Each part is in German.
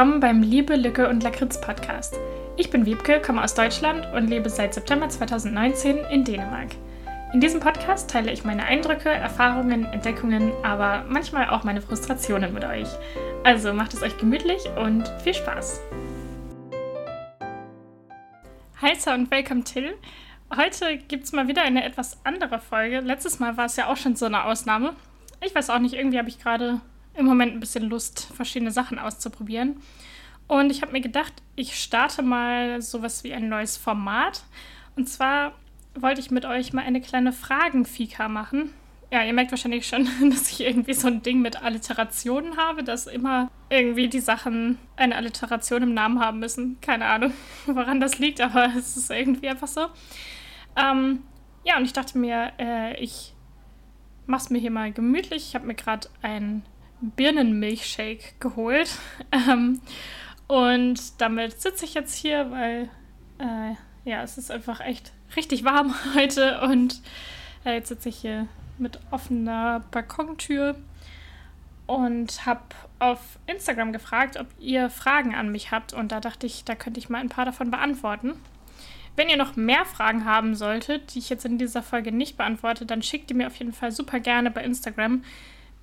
willkommen beim Liebe, Lücke und Lakritz Podcast. Ich bin Wiebke, komme aus Deutschland und lebe seit September 2019 in Dänemark. In diesem Podcast teile ich meine Eindrücke, Erfahrungen, Entdeckungen, aber manchmal auch meine Frustrationen mit euch. Also macht es euch gemütlich und viel Spaß. Hi und welcome Till. Heute gibt es mal wieder eine etwas andere Folge. Letztes Mal war es ja auch schon so eine Ausnahme. Ich weiß auch nicht, irgendwie habe ich gerade im Moment ein bisschen Lust, verschiedene Sachen auszuprobieren. Und ich habe mir gedacht, ich starte mal sowas wie ein neues Format. Und zwar wollte ich mit euch mal eine kleine Fragenfika machen. Ja, ihr merkt wahrscheinlich schon, dass ich irgendwie so ein Ding mit Alliterationen habe, dass immer irgendwie die Sachen eine Alliteration im Namen haben müssen. Keine Ahnung, woran das liegt, aber es ist irgendwie einfach so. Ähm, ja, und ich dachte mir, äh, ich mache es mir hier mal gemütlich. Ich habe mir gerade ein Birnenmilchshake geholt. Ähm, und damit sitze ich jetzt hier, weil äh, ja, es ist einfach echt richtig warm heute. Und äh, jetzt sitze ich hier mit offener Balkontür und habe auf Instagram gefragt, ob ihr Fragen an mich habt. Und da dachte ich, da könnte ich mal ein paar davon beantworten. Wenn ihr noch mehr Fragen haben solltet, die ich jetzt in dieser Folge nicht beantworte, dann schickt die mir auf jeden Fall super gerne bei Instagram.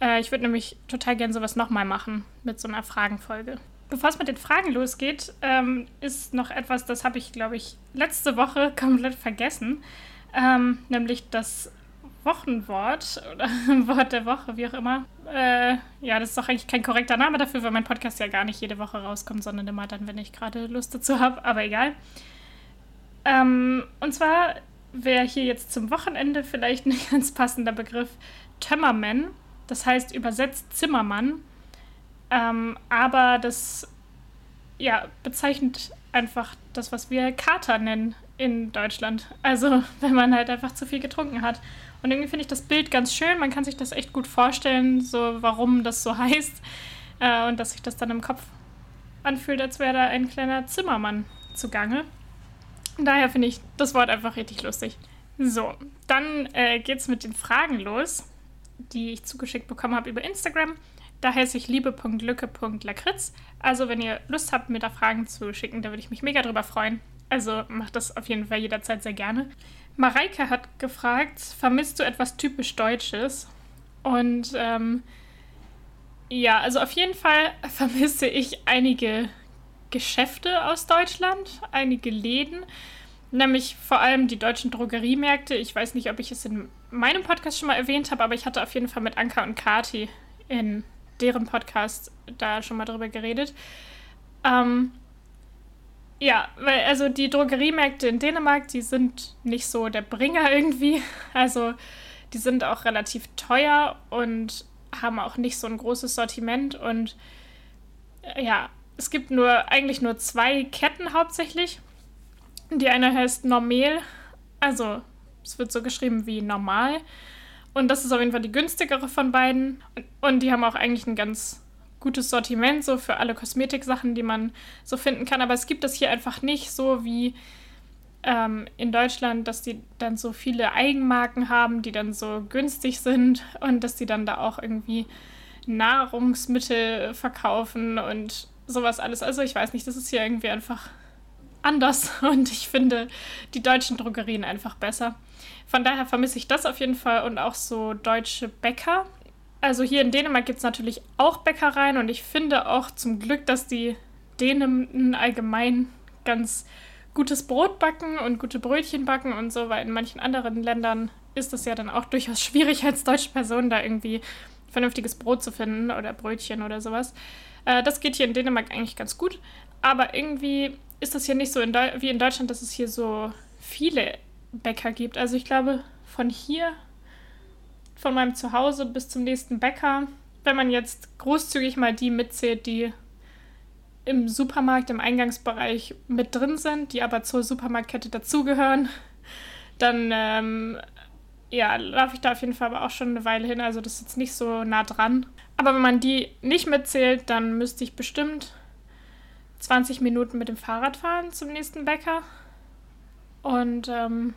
Äh, ich würde nämlich total gerne sowas nochmal machen mit so einer Fragenfolge. Bevor es mit den Fragen losgeht, ähm, ist noch etwas, das habe ich, glaube ich, letzte Woche komplett vergessen. Ähm, nämlich das Wochenwort oder Wort der Woche, wie auch immer. Äh, ja, das ist doch eigentlich kein korrekter Name dafür, weil mein Podcast ja gar nicht jede Woche rauskommt, sondern immer dann, wenn ich gerade Lust dazu habe. Aber egal. Ähm, und zwar wäre hier jetzt zum Wochenende vielleicht ein ganz passender Begriff Tömmerman. Das heißt übersetzt Zimmermann. Ähm, aber das ja, bezeichnet einfach das, was wir Kater nennen in Deutschland. Also wenn man halt einfach zu viel getrunken hat. Und irgendwie finde ich das Bild ganz schön. Man kann sich das echt gut vorstellen, so warum das so heißt. Äh, und dass sich das dann im Kopf anfühlt, als wäre da ein kleiner Zimmermann zugange. Daher finde ich das Wort einfach richtig lustig. So, dann äh, es mit den Fragen los die ich zugeschickt bekommen habe über Instagram. Da heiße ich liebe.lücke.lakritz. Also, wenn ihr Lust habt, mir da Fragen zu schicken, da würde ich mich mega drüber freuen. Also macht das auf jeden Fall jederzeit sehr gerne. Mareike hat gefragt, vermisst du etwas typisch Deutsches? Und ähm, ja, also auf jeden Fall vermisse ich einige Geschäfte aus Deutschland, einige Läden. Nämlich vor allem die deutschen Drogeriemärkte. Ich weiß nicht, ob ich es in meinem Podcast schon mal erwähnt habe, aber ich hatte auf jeden Fall mit Anka und Kati in deren Podcast da schon mal drüber geredet. Ähm, ja, weil also die Drogeriemärkte in Dänemark, die sind nicht so der Bringer irgendwie. Also die sind auch relativ teuer und haben auch nicht so ein großes Sortiment und äh, ja, es gibt nur eigentlich nur zwei Ketten hauptsächlich. Die eine heißt Normel, also es wird so geschrieben wie normal. Und das ist auf jeden Fall die günstigere von beiden. Und die haben auch eigentlich ein ganz gutes Sortiment, so für alle Kosmetiksachen, die man so finden kann. Aber es gibt das hier einfach nicht so wie ähm, in Deutschland, dass die dann so viele Eigenmarken haben, die dann so günstig sind und dass die dann da auch irgendwie Nahrungsmittel verkaufen und sowas alles. Also ich weiß nicht, das ist hier irgendwie einfach anders und ich finde die deutschen Drogerien einfach besser. Von daher vermisse ich das auf jeden Fall und auch so deutsche Bäcker. Also hier in Dänemark gibt es natürlich auch Bäckereien und ich finde auch zum Glück, dass die Dänen allgemein ganz gutes Brot backen und gute Brötchen backen und so, weil in manchen anderen Ländern ist es ja dann auch durchaus schwierig als deutsche Person da irgendwie vernünftiges Brot zu finden oder Brötchen oder sowas. Äh, das geht hier in Dänemark eigentlich ganz gut, aber irgendwie ist das hier nicht so in wie in Deutschland, dass es hier so viele Bäcker gibt. Also ich glaube, von hier, von meinem Zuhause bis zum nächsten Bäcker, wenn man jetzt großzügig mal die mitzählt, die im Supermarkt, im Eingangsbereich mit drin sind, die aber zur Supermarktkette dazugehören, dann ähm, ja, laufe ich da auf jeden Fall aber auch schon eine Weile hin. Also das ist jetzt nicht so nah dran. Aber wenn man die nicht mitzählt, dann müsste ich bestimmt 20 Minuten mit dem Fahrrad fahren zum nächsten Bäcker. Und ähm,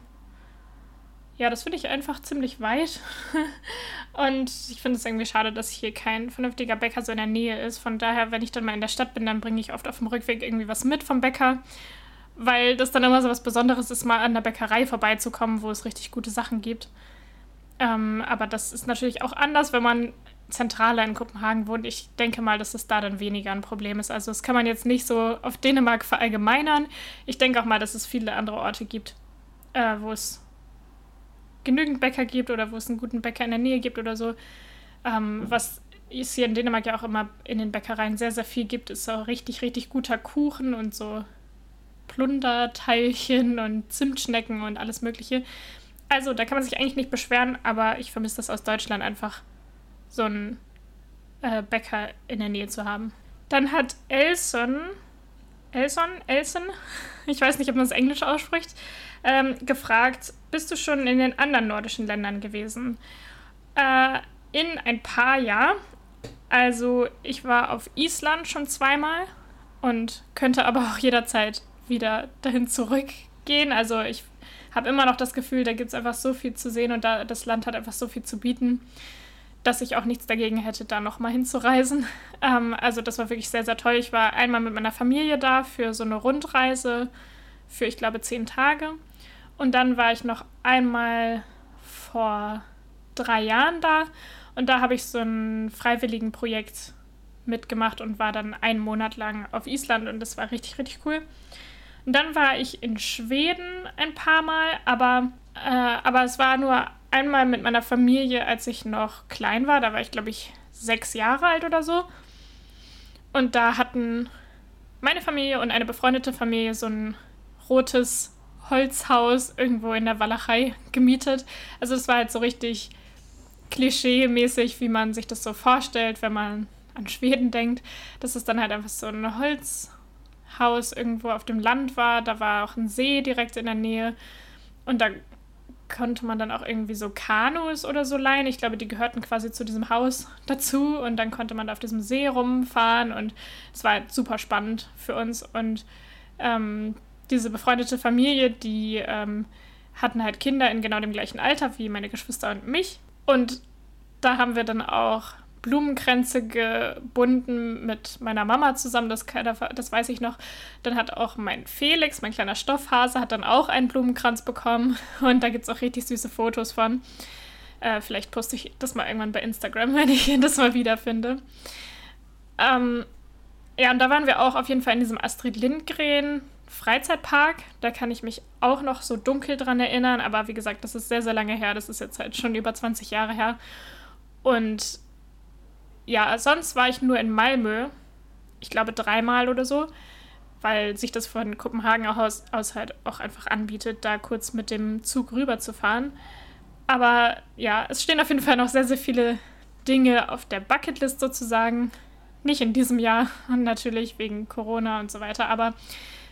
ja, das finde ich einfach ziemlich weit. und ich finde es irgendwie schade, dass hier kein vernünftiger Bäcker so in der Nähe ist. Von daher, wenn ich dann mal in der Stadt bin, dann bringe ich oft auf dem Rückweg irgendwie was mit vom Bäcker. Weil das dann immer so was Besonderes ist, mal an der Bäckerei vorbeizukommen, wo es richtig gute Sachen gibt. Ähm, aber das ist natürlich auch anders, wenn man zentraler in Kopenhagen wohnt. Ich denke mal, dass es da dann weniger ein Problem ist. Also das kann man jetzt nicht so auf Dänemark verallgemeinern. Ich denke auch mal, dass es viele andere Orte gibt, äh, wo es genügend Bäcker gibt oder wo es einen guten Bäcker in der Nähe gibt oder so. Ähm, was es hier in Dänemark ja auch immer in den Bäckereien sehr, sehr viel gibt, ist so richtig, richtig guter Kuchen und so Plunderteilchen und Zimtschnecken und alles Mögliche. Also, da kann man sich eigentlich nicht beschweren, aber ich vermisse das aus Deutschland einfach, so einen äh, Bäcker in der Nähe zu haben. Dann hat Elson, Elson, Elson, ich weiß nicht, ob man das Englisch ausspricht, ähm, gefragt, bist du schon in den anderen nordischen Ländern gewesen? Äh, in ein paar ja. Also ich war auf Island schon zweimal und könnte aber auch jederzeit wieder dahin zurückgehen. Also ich habe immer noch das Gefühl, da gibt es einfach so viel zu sehen und da, das Land hat einfach so viel zu bieten, dass ich auch nichts dagegen hätte, da nochmal hinzureisen. Ähm, also das war wirklich sehr, sehr toll. Ich war einmal mit meiner Familie da für so eine Rundreise für, ich glaube, zehn Tage. Und dann war ich noch einmal vor drei Jahren da und da habe ich so ein freiwilligen Projekt mitgemacht und war dann einen Monat lang auf Island und das war richtig, richtig cool. Und dann war ich in Schweden ein paar Mal, aber, äh, aber es war nur einmal mit meiner Familie, als ich noch klein war. Da war ich, glaube ich, sechs Jahre alt oder so. Und da hatten meine Familie und eine befreundete Familie so ein rotes Holzhaus irgendwo in der Walachei gemietet. Also es war halt so richtig klischee-mäßig, wie man sich das so vorstellt, wenn man an Schweden denkt. Dass es dann halt einfach so ein Holzhaus irgendwo auf dem Land war. Da war auch ein See direkt in der Nähe. Und da konnte man dann auch irgendwie so Kanus oder so leihen. Ich glaube, die gehörten quasi zu diesem Haus dazu. Und dann konnte man da auf diesem See rumfahren. Und es war super spannend für uns. Und ähm, diese befreundete Familie, die ähm, hatten halt Kinder in genau dem gleichen Alter wie meine Geschwister und mich. Und da haben wir dann auch Blumenkränze gebunden mit meiner Mama zusammen, das, das weiß ich noch. Dann hat auch mein Felix, mein kleiner Stoffhase, hat dann auch einen Blumenkranz bekommen. Und da gibt es auch richtig süße Fotos von. Äh, vielleicht poste ich das mal irgendwann bei Instagram, wenn ich das mal wiederfinde. Ähm, ja, und da waren wir auch auf jeden Fall in diesem Astrid Lindgren Freizeitpark. Da kann ich mich auch noch so dunkel dran erinnern, aber wie gesagt, das ist sehr, sehr lange her. Das ist jetzt halt schon über 20 Jahre her. Und ja, sonst war ich nur in Malmö. Ich glaube dreimal oder so, weil sich das von Kopenhagen aus, aus halt auch einfach anbietet, da kurz mit dem Zug rüber zu fahren. Aber ja, es stehen auf jeden Fall noch sehr, sehr viele Dinge auf der Bucketlist sozusagen. Nicht in diesem Jahr, natürlich wegen Corona und so weiter, aber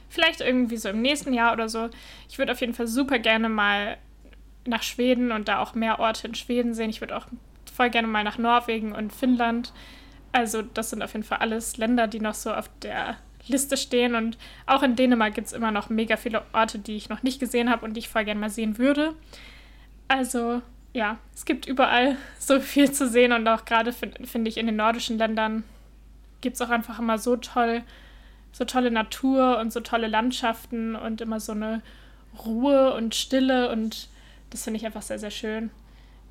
Vielleicht irgendwie so im nächsten Jahr oder so. Ich würde auf jeden Fall super gerne mal nach Schweden und da auch mehr Orte in Schweden sehen. Ich würde auch voll gerne mal nach Norwegen und Finnland. Also das sind auf jeden Fall alles Länder, die noch so auf der Liste stehen. Und auch in Dänemark gibt es immer noch mega viele Orte, die ich noch nicht gesehen habe und die ich voll gerne mal sehen würde. Also ja, es gibt überall so viel zu sehen und auch gerade finde find ich in den nordischen Ländern gibt es auch einfach immer so toll so tolle Natur und so tolle Landschaften und immer so eine Ruhe und Stille und das finde ich einfach sehr, sehr schön.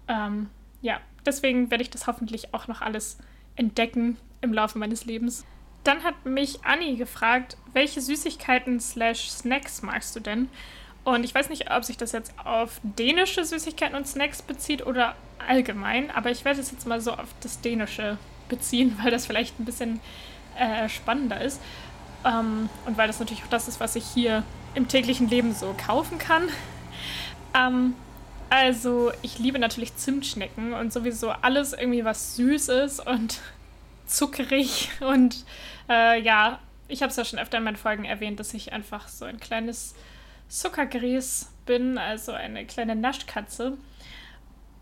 Ähm, ja, deswegen werde ich das hoffentlich auch noch alles entdecken im Laufe meines Lebens. Dann hat mich Anni gefragt, welche Süßigkeiten slash Snacks magst du denn? Und ich weiß nicht, ob sich das jetzt auf dänische Süßigkeiten und Snacks bezieht oder allgemein, aber ich werde es jetzt mal so auf das Dänische beziehen, weil das vielleicht ein bisschen äh, spannender ist. Ähm, und weil das natürlich auch das ist, was ich hier im täglichen Leben so kaufen kann. Ähm, also, ich liebe natürlich Zimtschnecken und sowieso alles irgendwie, was süß ist und zuckerig. Und äh, ja, ich habe es ja schon öfter in meinen Folgen erwähnt, dass ich einfach so ein kleines Zuckergries bin, also eine kleine Naschkatze.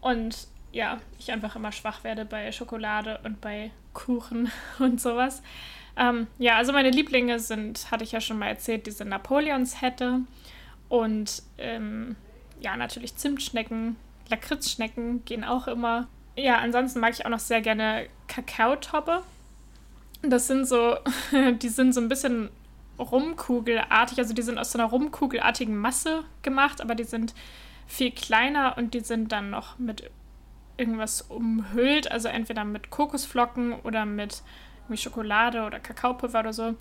Und ja, ich einfach immer schwach werde bei Schokolade und bei Kuchen und sowas. Ähm, ja, also meine Lieblinge sind, hatte ich ja schon mal erzählt, diese Napoleons-Hätte und ähm, ja, natürlich Zimtschnecken, Lakritzschnecken gehen auch immer. Ja, ansonsten mag ich auch noch sehr gerne Kakaotoppe. Das sind so, die sind so ein bisschen rumkugelartig, also die sind aus so einer rumkugelartigen Masse gemacht, aber die sind viel kleiner und die sind dann noch mit irgendwas umhüllt, also entweder mit Kokosflocken oder mit Schokolade oder Kakaopulver oder so.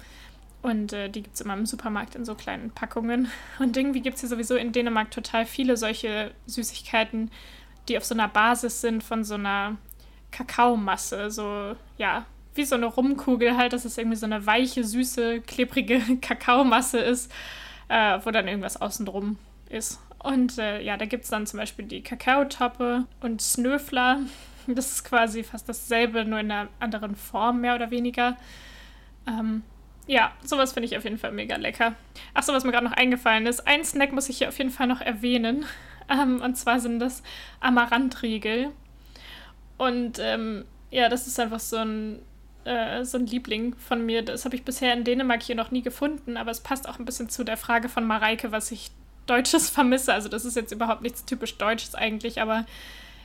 Und äh, die gibt es immer im Supermarkt in so kleinen Packungen. Und irgendwie gibt es hier sowieso in Dänemark total viele solche Süßigkeiten, die auf so einer Basis sind von so einer Kakaomasse. So, ja, wie so eine Rumkugel halt, dass es irgendwie so eine weiche, süße, klebrige Kakaomasse ist, äh, wo dann irgendwas außenrum ist. Und äh, ja, da gibt es dann zum Beispiel die Kakaotoppe und Snöfler. Das ist quasi fast dasselbe, nur in einer anderen Form, mehr oder weniger. Ähm, ja, sowas finde ich auf jeden Fall mega lecker. Achso, was mir gerade noch eingefallen ist, ein Snack muss ich hier auf jeden Fall noch erwähnen. Ähm, und zwar sind das Amarantriegel. Und ähm, ja, das ist einfach so ein, äh, so ein Liebling von mir. Das habe ich bisher in Dänemark hier noch nie gefunden, aber es passt auch ein bisschen zu der Frage von Mareike, was ich Deutsches vermisse. Also das ist jetzt überhaupt nichts typisch Deutsches eigentlich, aber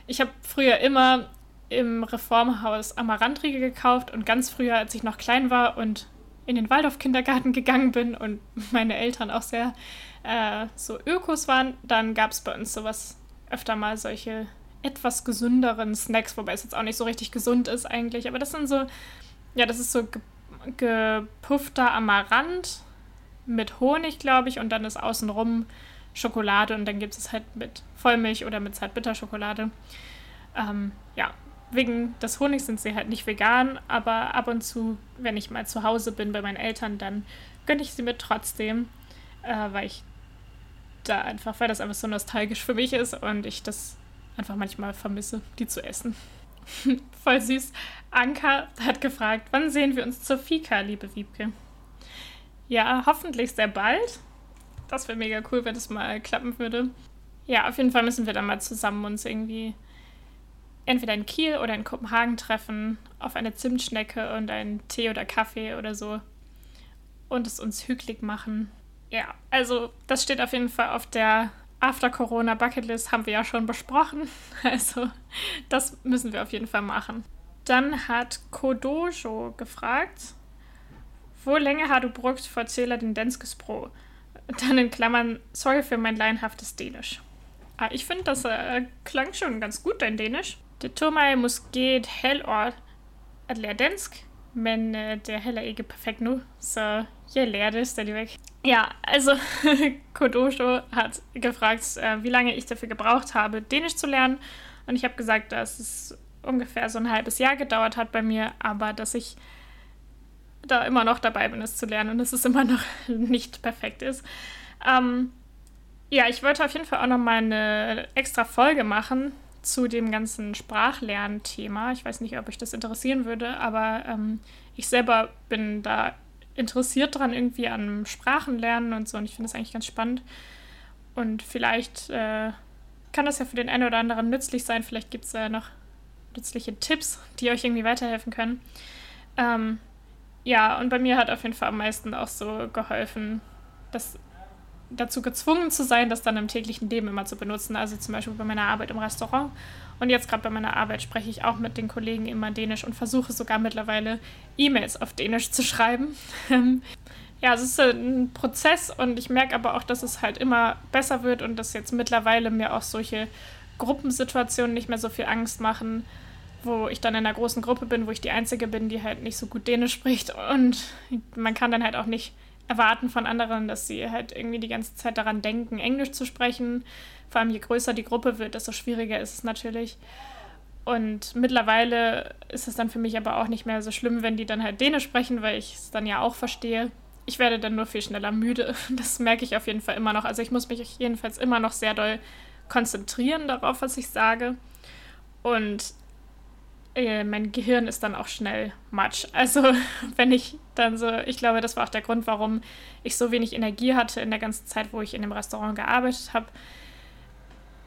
ich habe früher immer im Reformhaus Amarantriegel gekauft und ganz früher, als ich noch klein war und in den Waldorf-Kindergarten gegangen bin und meine Eltern auch sehr äh, so Ökos waren, dann gab es bei uns sowas öfter mal solche etwas gesünderen Snacks, wobei es jetzt auch nicht so richtig gesund ist eigentlich. Aber das sind so, ja, das ist so ge gepuffter Amaranth mit Honig, glaube ich, und dann ist außenrum Schokolade und dann gibt es halt mit Vollmilch oder mit Zartbitterschokolade. Ähm, ja, wegen des Honigs sind sie halt nicht vegan, aber ab und zu, wenn ich mal zu Hause bin bei meinen Eltern, dann gönne ich sie mir trotzdem, äh, weil ich da einfach, weil das einfach so nostalgisch für mich ist und ich das einfach manchmal vermisse, die zu essen. Voll süß. Anka hat gefragt, wann sehen wir uns zur Fika, liebe Wiebke? Ja, hoffentlich sehr bald. Das wäre mega cool, wenn das mal klappen würde. Ja, auf jeden Fall müssen wir dann mal zusammen uns irgendwie entweder in Kiel oder in Kopenhagen treffen, auf eine Zimtschnecke und einen Tee oder Kaffee oder so und es uns hügelig machen. Ja, also das steht auf jeden Fall auf der After-Corona Bucketlist, haben wir ja schon besprochen. Also das müssen wir auf jeden Fall machen. Dann hat Kodojo gefragt, wo länger har du brugt for til den Denskes Pro? Dann in Klammern, sorry für mein laienhaftes Dänisch. Ah, ich finde, das äh, klang schon ganz gut, dein Dänisch. Det tog mig måske et halvt år at lære dansk, men øh, det er heller ikke perfekt nu, så jeg lærer det stadigvæk. Ja, also Kodojo hat gefragt, äh, wie lange ich dafür gebraucht habe, Dänisch zu lernen. Und ich habe gesagt, dass es ungefähr so ein halbes Jahr gedauert hat bei mir, aber dass ich da immer noch dabei bin, es zu lernen und dass es immer noch nicht perfekt ist. Ähm, ja, ich wollte auf jeden Fall auch noch mal eine extra Folge machen zu dem ganzen Sprachlernthema. Ich weiß nicht, ob euch das interessieren würde, aber ähm, ich selber bin da interessiert dran, irgendwie an Sprachenlernen und so. Und ich finde das eigentlich ganz spannend. Und vielleicht äh, kann das ja für den einen oder anderen nützlich sein. Vielleicht gibt es ja noch nützliche Tipps, die euch irgendwie weiterhelfen können. Ähm, ja, und bei mir hat auf jeden Fall am meisten auch so geholfen, dass dazu gezwungen zu sein, das dann im täglichen Leben immer zu benutzen. Also zum Beispiel bei meiner Arbeit im Restaurant. Und jetzt gerade bei meiner Arbeit spreche ich auch mit den Kollegen immer Dänisch und versuche sogar mittlerweile E-Mails auf Dänisch zu schreiben. ja, es ist ein Prozess und ich merke aber auch, dass es halt immer besser wird und dass jetzt mittlerweile mir auch solche Gruppensituationen nicht mehr so viel Angst machen, wo ich dann in einer großen Gruppe bin, wo ich die Einzige bin, die halt nicht so gut Dänisch spricht und man kann dann halt auch nicht erwarten von anderen, dass sie halt irgendwie die ganze Zeit daran denken, Englisch zu sprechen. Vor allem je größer die Gruppe wird, desto schwieriger ist es natürlich. Und mittlerweile ist es dann für mich aber auch nicht mehr so schlimm, wenn die dann halt Dänisch sprechen, weil ich es dann ja auch verstehe. Ich werde dann nur viel schneller müde. Das merke ich auf jeden Fall immer noch. Also ich muss mich jedenfalls immer noch sehr doll konzentrieren darauf, was ich sage. Und äh, mein Gehirn ist dann auch schnell matsch. Also wenn ich dann so, ich glaube, das war auch der Grund, warum ich so wenig Energie hatte in der ganzen Zeit, wo ich in dem Restaurant gearbeitet habe.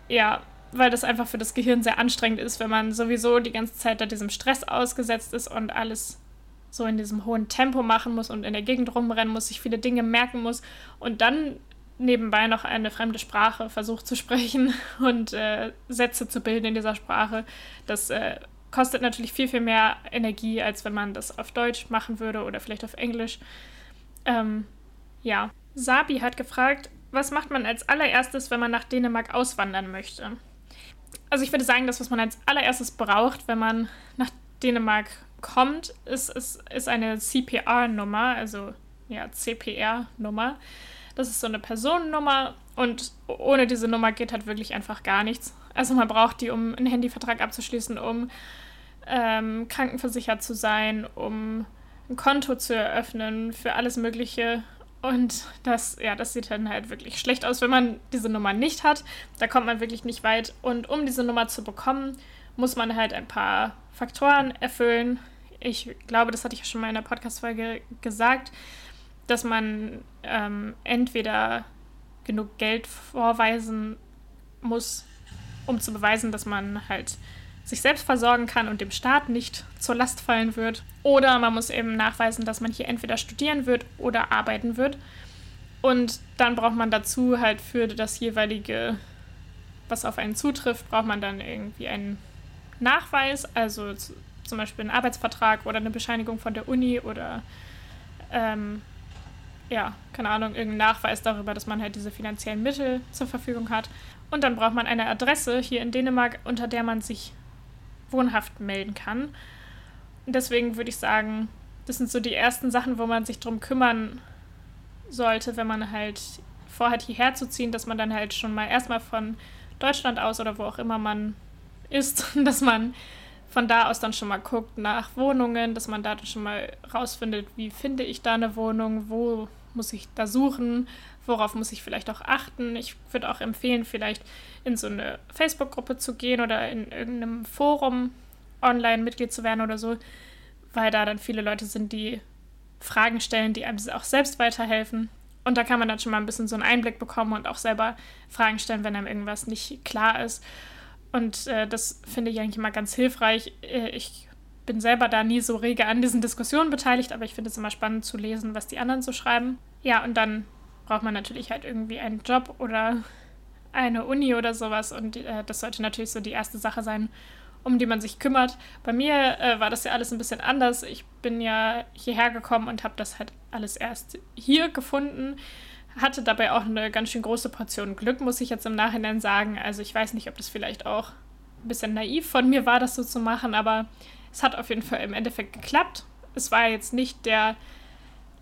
Ja, weil das einfach für das Gehirn sehr anstrengend ist, wenn man sowieso die ganze Zeit da diesem Stress ausgesetzt ist und alles so in diesem hohen Tempo machen muss und in der Gegend rumrennen muss, sich viele Dinge merken muss und dann nebenbei noch eine fremde Sprache versucht zu sprechen und äh, Sätze zu bilden in dieser Sprache. Das äh, kostet natürlich viel, viel mehr Energie, als wenn man das auf Deutsch machen würde oder vielleicht auf Englisch. Ähm, ja. Sabi hat gefragt, was macht man als allererstes, wenn man nach Dänemark auswandern möchte? Also ich würde sagen, das, was man als allererstes braucht, wenn man nach Dänemark kommt, ist, ist, ist eine CPR-Nummer, also ja, CPR-Nummer. Das ist so eine Personennummer und ohne diese Nummer geht halt wirklich einfach gar nichts. Also man braucht die, um einen Handyvertrag abzuschließen, um ähm, krankenversichert zu sein, um ein Konto zu eröffnen, für alles Mögliche. Und das, ja, das sieht dann halt wirklich schlecht aus, wenn man diese Nummer nicht hat. Da kommt man wirklich nicht weit. Und um diese Nummer zu bekommen, muss man halt ein paar Faktoren erfüllen. Ich glaube, das hatte ich ja schon mal in der Podcast-Folge gesagt dass man ähm, entweder genug Geld vorweisen muss, um zu beweisen, dass man halt sich selbst versorgen kann und dem Staat nicht zur Last fallen wird. Oder man muss eben nachweisen, dass man hier entweder studieren wird oder arbeiten wird. Und dann braucht man dazu halt für das jeweilige, was auf einen zutrifft, braucht man dann irgendwie einen Nachweis, also zum Beispiel einen Arbeitsvertrag oder eine Bescheinigung von der Uni oder ähm, ja, keine Ahnung, irgendeinen Nachweis darüber, dass man halt diese finanziellen Mittel zur Verfügung hat. Und dann braucht man eine Adresse hier in Dänemark, unter der man sich wohnhaft melden kann. Und deswegen würde ich sagen, das sind so die ersten Sachen, wo man sich drum kümmern sollte, wenn man halt vorhat, hierher zu ziehen, dass man dann halt schon mal erstmal von Deutschland aus oder wo auch immer man ist, dass man von da aus dann schon mal guckt nach Wohnungen, dass man da dann schon mal rausfindet, wie finde ich da eine Wohnung, wo muss ich da suchen, worauf muss ich vielleicht auch achten. Ich würde auch empfehlen, vielleicht in so eine Facebook-Gruppe zu gehen oder in irgendeinem Forum online Mitglied zu werden oder so, weil da dann viele Leute sind, die Fragen stellen, die einem auch selbst weiterhelfen. Und da kann man dann schon mal ein bisschen so einen Einblick bekommen und auch selber Fragen stellen, wenn einem irgendwas nicht klar ist. Und äh, das finde ich eigentlich immer ganz hilfreich. Äh, ich bin selber da nie so rege an diesen Diskussionen beteiligt, aber ich finde es immer spannend zu lesen, was die anderen so schreiben. Ja, und dann braucht man natürlich halt irgendwie einen Job oder eine Uni oder sowas. Und äh, das sollte natürlich so die erste Sache sein, um die man sich kümmert. Bei mir äh, war das ja alles ein bisschen anders. Ich bin ja hierher gekommen und habe das halt alles erst hier gefunden hatte dabei auch eine ganz schön große Portion Glück, muss ich jetzt im Nachhinein sagen. Also ich weiß nicht, ob das vielleicht auch ein bisschen naiv von mir war, das so zu machen, aber es hat auf jeden Fall im Endeffekt geklappt. Es war jetzt nicht der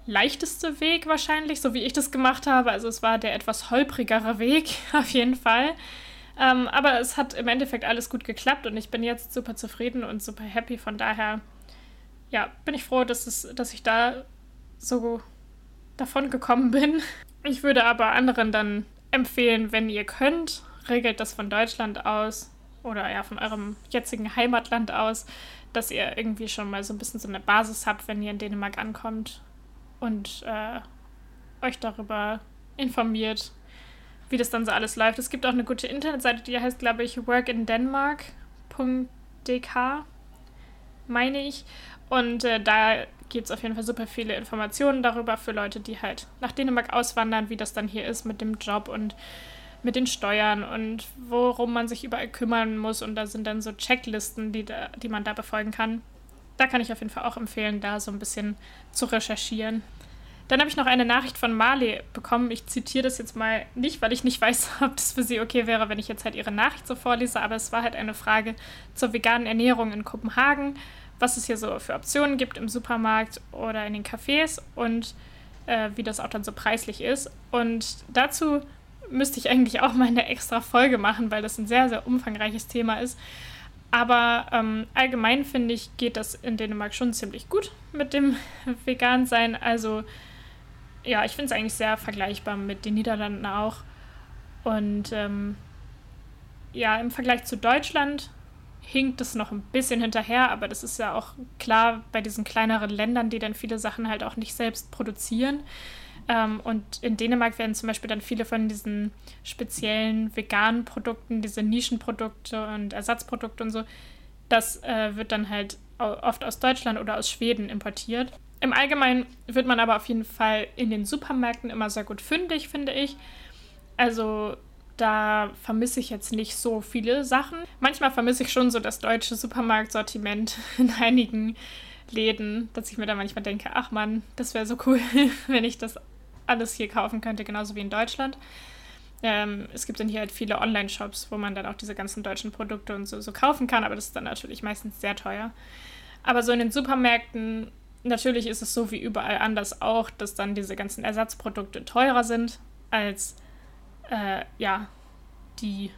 leichteste Weg wahrscheinlich, so wie ich das gemacht habe. Also es war der etwas holprigere Weg, auf jeden Fall. Ähm, aber es hat im Endeffekt alles gut geklappt und ich bin jetzt super zufrieden und super happy. Von daher, ja, bin ich froh, dass, es, dass ich da so davon gekommen bin. Ich würde aber anderen dann empfehlen, wenn ihr könnt, regelt das von Deutschland aus oder ja von eurem jetzigen Heimatland aus, dass ihr irgendwie schon mal so ein bisschen so eine Basis habt, wenn ihr in Dänemark ankommt und äh, euch darüber informiert, wie das dann so alles läuft. Es gibt auch eine gute Internetseite, die heißt, glaube ich, workindenmark.dk, meine ich. Und äh, da gibt es auf jeden Fall super viele Informationen darüber für Leute, die halt nach Dänemark auswandern, wie das dann hier ist mit dem Job und mit den Steuern und worum man sich überall kümmern muss. Und da sind dann so Checklisten, die, da, die man da befolgen kann. Da kann ich auf jeden Fall auch empfehlen, da so ein bisschen zu recherchieren. Dann habe ich noch eine Nachricht von Marley bekommen. Ich zitiere das jetzt mal nicht, weil ich nicht weiß, ob das für sie okay wäre, wenn ich jetzt halt ihre Nachricht so vorlese. Aber es war halt eine Frage zur veganen Ernährung in Kopenhagen was es hier so für Optionen gibt im Supermarkt oder in den Cafés und äh, wie das auch dann so preislich ist. Und dazu müsste ich eigentlich auch mal eine extra Folge machen, weil das ein sehr, sehr umfangreiches Thema ist. Aber ähm, allgemein finde ich, geht das in Dänemark schon ziemlich gut mit dem Vegan-Sein. Also ja, ich finde es eigentlich sehr vergleichbar mit den Niederlanden auch. Und ähm, ja, im Vergleich zu Deutschland hinkt es noch ein bisschen hinterher, aber das ist ja auch klar bei diesen kleineren Ländern, die dann viele Sachen halt auch nicht selbst produzieren. Ähm, und in Dänemark werden zum Beispiel dann viele von diesen speziellen veganen Produkten, diese Nischenprodukte und Ersatzprodukte und so, das äh, wird dann halt oft aus Deutschland oder aus Schweden importiert. Im Allgemeinen wird man aber auf jeden Fall in den Supermärkten immer sehr gut fündig, finde ich. Also da vermisse ich jetzt nicht so viele Sachen. Manchmal vermisse ich schon so das deutsche Supermarktsortiment in einigen Läden, dass ich mir da manchmal denke, ach man, das wäre so cool, wenn ich das alles hier kaufen könnte, genauso wie in Deutschland. Ähm, es gibt dann hier halt viele Online-Shops, wo man dann auch diese ganzen deutschen Produkte und so, so kaufen kann, aber das ist dann natürlich meistens sehr teuer. Aber so in den Supermärkten, natürlich ist es so wie überall anders auch, dass dann diese ganzen Ersatzprodukte teurer sind als äh, ja, die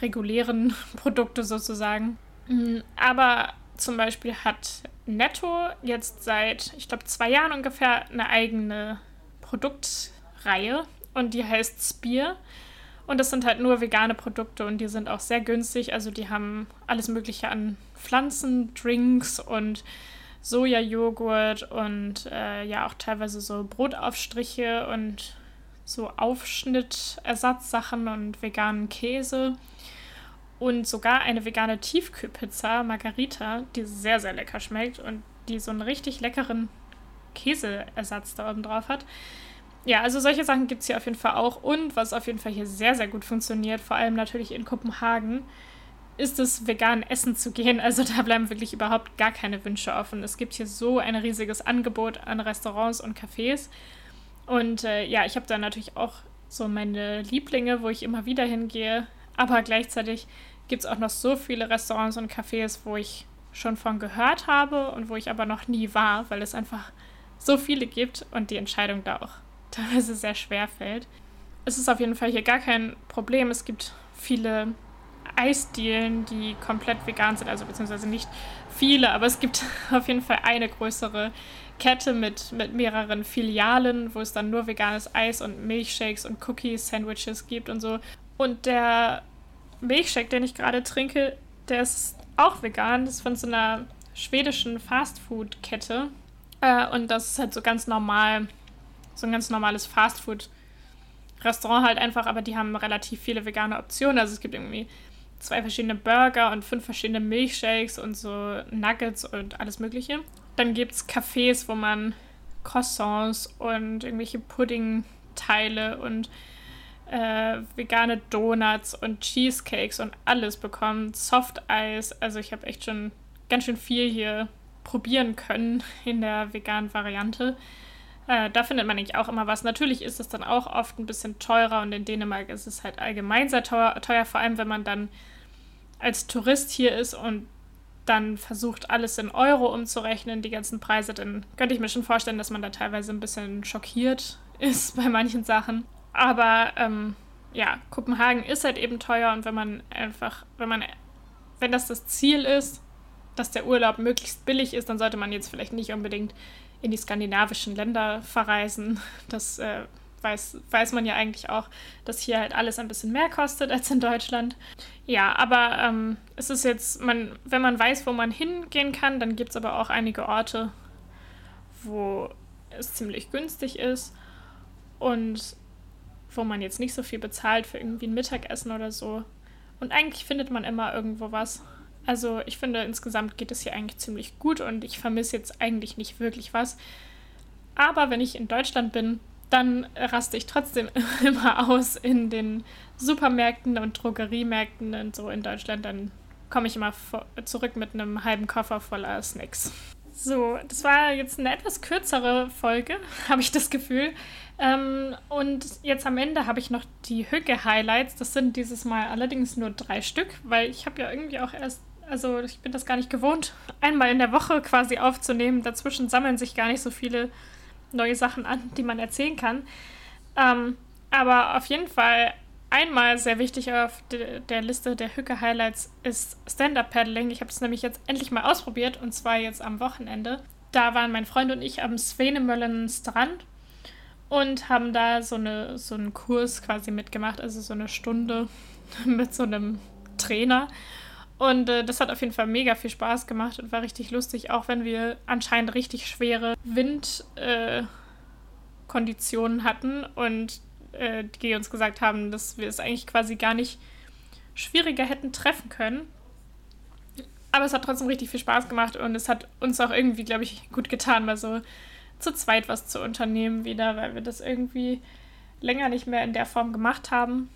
regulären Produkte sozusagen. Mhm, aber zum Beispiel hat Netto jetzt seit, ich glaube, zwei Jahren ungefähr eine eigene Produktreihe und die heißt Spear. Und das sind halt nur vegane Produkte und die sind auch sehr günstig. Also die haben alles Mögliche an Pflanzen, Drinks und Sojajoghurt und äh, ja auch teilweise so Brotaufstriche und so Aufschnittersatzsachen und veganen Käse und sogar eine vegane Tiefkühlpizza Margarita, die sehr, sehr lecker schmeckt und die so einen richtig leckeren Käseersatz da oben drauf hat. Ja, also solche Sachen gibt es hier auf jeden Fall auch. Und was auf jeden Fall hier sehr, sehr gut funktioniert, vor allem natürlich in Kopenhagen, ist es, vegan essen zu gehen. Also da bleiben wirklich überhaupt gar keine Wünsche offen. Es gibt hier so ein riesiges Angebot an Restaurants und Cafés. Und äh, ja, ich habe da natürlich auch so meine Lieblinge, wo ich immer wieder hingehe. Aber gleichzeitig gibt es auch noch so viele Restaurants und Cafés, wo ich schon von gehört habe und wo ich aber noch nie war, weil es einfach so viele gibt und die Entscheidung da auch teilweise sehr schwer fällt. Es ist auf jeden Fall hier gar kein Problem. Es gibt viele Eisdielen, die komplett vegan sind, also beziehungsweise nicht viele, aber es gibt auf jeden Fall eine größere Kette mit, mit mehreren Filialen, wo es dann nur veganes Eis und Milchshakes und Cookies, Sandwiches gibt und so. Und der Milchshake, den ich gerade trinke, der ist auch vegan. Das ist von so einer schwedischen Fastfood-Kette. Äh, und das ist halt so ganz normal, so ein ganz normales Fastfood-Restaurant halt einfach, aber die haben relativ viele vegane Optionen. Also es gibt irgendwie zwei verschiedene Burger und fünf verschiedene Milchshakes und so Nuggets und alles Mögliche. Dann gibt es Cafés, wo man Croissants und irgendwelche Puddingteile und äh, vegane Donuts und Cheesecakes und alles bekommt. Softeis. Also ich habe echt schon ganz schön viel hier probieren können in der veganen Variante. Äh, da findet man eigentlich auch immer was. Natürlich ist es dann auch oft ein bisschen teurer und in Dänemark ist es halt allgemein sehr teuer, teuer vor allem wenn man dann als Tourist hier ist und dann versucht, alles in Euro umzurechnen, die ganzen Preise, dann könnte ich mir schon vorstellen, dass man da teilweise ein bisschen schockiert ist bei manchen Sachen. Aber ähm, ja, Kopenhagen ist halt eben teuer und wenn man einfach, wenn man, wenn das das Ziel ist, dass der Urlaub möglichst billig ist, dann sollte man jetzt vielleicht nicht unbedingt in die skandinavischen Länder verreisen. Das äh, weiß, weiß man ja eigentlich auch, dass hier halt alles ein bisschen mehr kostet als in Deutschland. Ja, aber ähm, es ist jetzt, man, wenn man weiß, wo man hingehen kann, dann gibt es aber auch einige Orte, wo es ziemlich günstig ist und wo man jetzt nicht so viel bezahlt für irgendwie ein Mittagessen oder so. Und eigentlich findet man immer irgendwo was. Also ich finde, insgesamt geht es hier eigentlich ziemlich gut und ich vermisse jetzt eigentlich nicht wirklich was. Aber wenn ich in Deutschland bin, dann raste ich trotzdem immer aus in den Supermärkten und Drogeriemärkten und so in Deutschland. Dann komme ich immer zurück mit einem halben Koffer voller Snacks. So, das war jetzt eine etwas kürzere Folge, habe ich das Gefühl. Ähm, und jetzt am Ende habe ich noch die Hücke-Highlights. Das sind dieses Mal allerdings nur drei Stück, weil ich habe ja irgendwie auch erst, also ich bin das gar nicht gewohnt, einmal in der Woche quasi aufzunehmen. Dazwischen sammeln sich gar nicht so viele neue Sachen an, die man erzählen kann. Ähm, aber auf jeden Fall einmal sehr wichtig auf de der Liste der Hücke-Highlights ist Stand-Up-Paddling. Ich habe es nämlich jetzt endlich mal ausprobiert und zwar jetzt am Wochenende. Da waren mein Freund und ich am Svenemöllen Strand und haben da so, eine, so einen Kurs quasi mitgemacht, also so eine Stunde mit so einem Trainer. Und äh, das hat auf jeden Fall mega viel Spaß gemacht und war richtig lustig, auch wenn wir anscheinend richtig schwere Windkonditionen äh, hatten und äh, die uns gesagt haben, dass wir es eigentlich quasi gar nicht schwieriger hätten treffen können. Aber es hat trotzdem richtig viel Spaß gemacht und es hat uns auch irgendwie, glaube ich, gut getan, mal so zu zweit was zu unternehmen wieder, weil wir das irgendwie länger nicht mehr in der Form gemacht haben.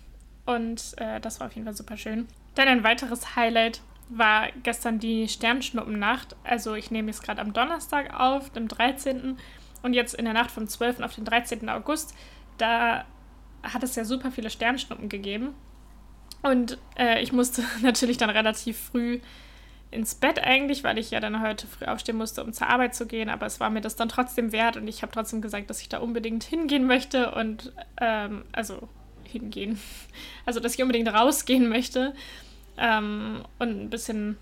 Und äh, das war auf jeden Fall super schön. Dann ein weiteres Highlight war gestern die Sternschnuppennacht. Also ich nehme es gerade am Donnerstag auf, dem 13. Und jetzt in der Nacht vom 12. auf den 13. August, da hat es ja super viele Sternschnuppen gegeben. Und äh, ich musste natürlich dann relativ früh ins Bett eigentlich, weil ich ja dann heute früh aufstehen musste, um zur Arbeit zu gehen. Aber es war mir das dann trotzdem wert und ich habe trotzdem gesagt, dass ich da unbedingt hingehen möchte und ähm, also hingehen. Also dass ich unbedingt rausgehen möchte ähm, und ein bisschen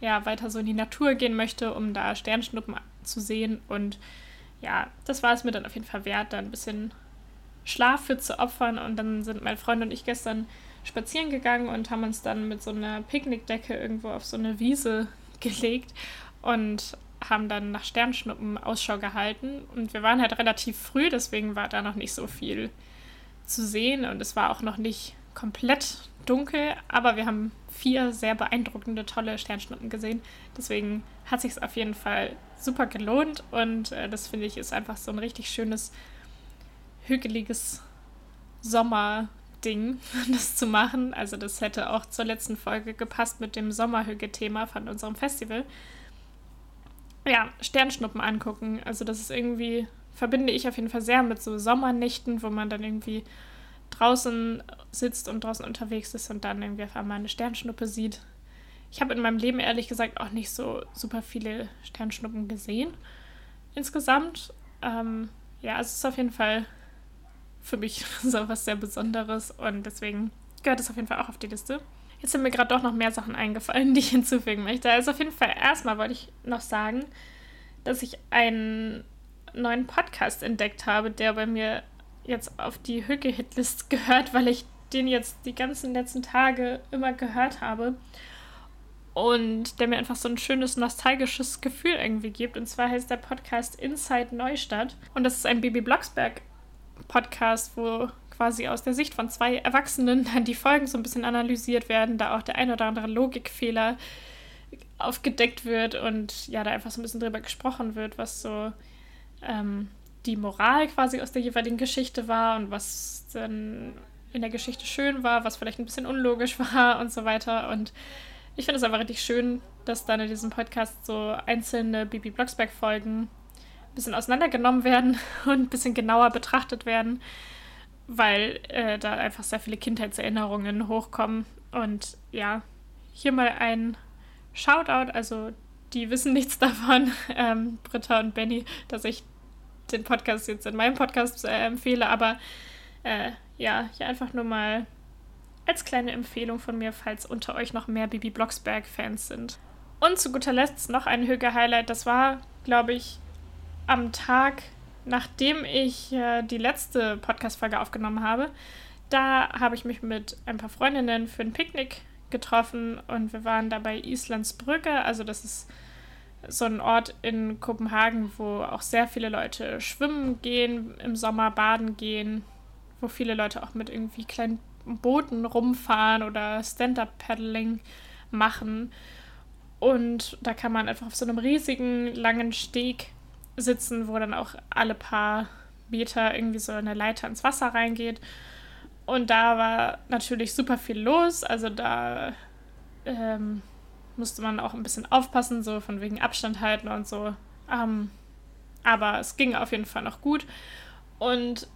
ja, weiter so in die Natur gehen möchte, um da Sternschnuppen zu sehen. Und ja, das war es mir dann auf jeden Fall wert, da ein bisschen Schlaf für zu opfern. Und dann sind mein Freund und ich gestern spazieren gegangen und haben uns dann mit so einer Picknickdecke irgendwo auf so eine Wiese gelegt und haben dann nach Sternschnuppen Ausschau gehalten. Und wir waren halt relativ früh, deswegen war da noch nicht so viel zu sehen und es war auch noch nicht komplett dunkel, aber wir haben vier sehr beeindruckende, tolle Sternschnuppen gesehen. Deswegen hat sich auf jeden Fall super gelohnt und äh, das finde ich ist einfach so ein richtig schönes, hügeliges Sommerding, das zu machen. Also das hätte auch zur letzten Folge gepasst mit dem Sommerhüge-Thema von unserem Festival. Ja, Sternschnuppen angucken. Also das ist irgendwie, verbinde ich auf jeden Fall sehr mit so Sommernächten, wo man dann irgendwie draußen sitzt und draußen unterwegs ist und dann irgendwie auf einmal eine Sternschnuppe sieht. Ich habe in meinem Leben ehrlich gesagt auch nicht so super viele Sternschnuppen gesehen insgesamt. Ähm, ja, es ist auf jeden Fall für mich so was sehr Besonderes und deswegen gehört es auf jeden Fall auch auf die Liste. Jetzt sind mir gerade doch noch mehr Sachen eingefallen, die ich hinzufügen möchte. Also auf jeden Fall erstmal wollte ich noch sagen, dass ich einen neuen Podcast entdeckt habe, der bei mir jetzt auf die Hücke-Hitlist gehört, weil ich den jetzt die ganzen letzten Tage immer gehört habe. Und der mir einfach so ein schönes nostalgisches Gefühl irgendwie gibt. Und zwar heißt der Podcast Inside Neustadt. Und das ist ein Baby Blocksberg Podcast, wo quasi aus der Sicht von zwei Erwachsenen dann die Folgen so ein bisschen analysiert werden, da auch der ein oder andere Logikfehler aufgedeckt wird und ja, da einfach so ein bisschen drüber gesprochen wird, was so ähm, die Moral quasi aus der jeweiligen Geschichte war und was dann in der Geschichte schön war, was vielleicht ein bisschen unlogisch war und so weiter. Und ich finde es einfach richtig schön, dass dann in diesem Podcast so einzelne Bibi Blocksberg-Folgen ein bisschen auseinandergenommen werden und ein bisschen genauer betrachtet werden, weil äh, da einfach sehr viele Kindheitserinnerungen hochkommen. Und ja, hier mal ein Shoutout, also die wissen nichts davon, ähm, Britta und Benny, dass ich den Podcast jetzt in meinem Podcast äh, empfehle, aber äh, ja, hier einfach nur mal als kleine Empfehlung von mir, falls unter euch noch mehr Bibi Blocksberg-Fans sind. Und zu guter Letzt noch ein Hüge-Highlight. Das war, glaube ich, am Tag, nachdem ich äh, die letzte Podcast-Folge aufgenommen habe. Da habe ich mich mit ein paar Freundinnen für ein Picknick getroffen und wir waren da bei Islands Brücke. Also, das ist so ein Ort in Kopenhagen, wo auch sehr viele Leute schwimmen gehen, im Sommer baden gehen, wo viele Leute auch mit irgendwie kleinen Booten rumfahren oder Stand-up-Paddling machen. Und da kann man einfach auf so einem riesigen, langen Steg sitzen, wo dann auch alle paar Meter irgendwie so eine Leiter ins Wasser reingeht. Und da war natürlich super viel los. Also da ähm, musste man auch ein bisschen aufpassen, so von wegen Abstand halten und so. Ähm, aber es ging auf jeden Fall noch gut. Und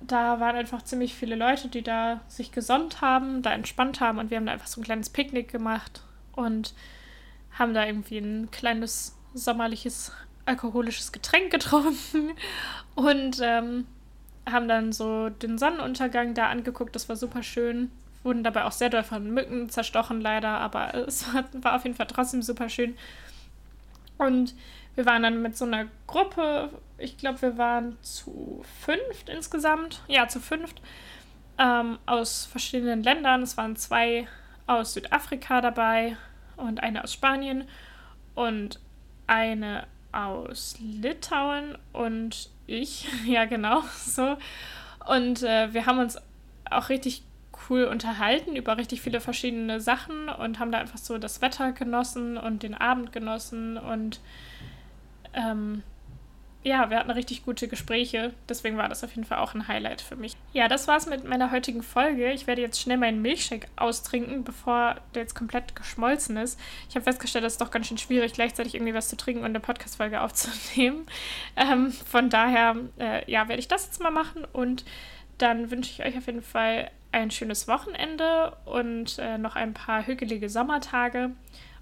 da waren einfach ziemlich viele Leute, die da sich gesonnt haben, da entspannt haben und wir haben da einfach so ein kleines Picknick gemacht und haben da irgendwie ein kleines sommerliches alkoholisches Getränk getrunken und ähm, haben dann so den Sonnenuntergang da angeguckt. Das war super schön wurden dabei auch sehr doll von Mücken zerstochen, leider, aber es war auf jeden Fall trotzdem super schön. Und wir waren dann mit so einer Gruppe, ich glaube, wir waren zu fünft insgesamt, ja, zu fünft, ähm, aus verschiedenen Ländern. Es waren zwei aus Südafrika dabei und eine aus Spanien und eine aus Litauen und ich, ja genau, so. Und äh, wir haben uns auch richtig cool unterhalten über richtig viele verschiedene Sachen und haben da einfach so das Wetter genossen und den Abend genossen und ähm, ja, wir hatten richtig gute Gespräche. Deswegen war das auf jeden Fall auch ein Highlight für mich. Ja, das war's mit meiner heutigen Folge. Ich werde jetzt schnell meinen Milchshake austrinken, bevor der jetzt komplett geschmolzen ist. Ich habe festgestellt, es ist doch ganz schön schwierig, gleichzeitig irgendwie was zu trinken und eine Podcast-Folge aufzunehmen. Ähm, von daher, äh, ja, werde ich das jetzt mal machen und dann wünsche ich euch auf jeden Fall ein schönes Wochenende und äh, noch ein paar hügelige Sommertage.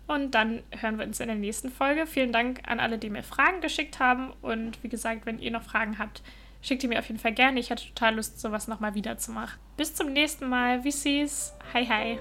Und dann hören wir uns in der nächsten Folge. Vielen Dank an alle, die mir Fragen geschickt haben. Und wie gesagt, wenn ihr noch Fragen habt, schickt die mir auf jeden Fall gerne. Ich hatte total Lust, sowas nochmal wieder zu machen. Bis zum nächsten Mal. Wie sie's? Hi, hi.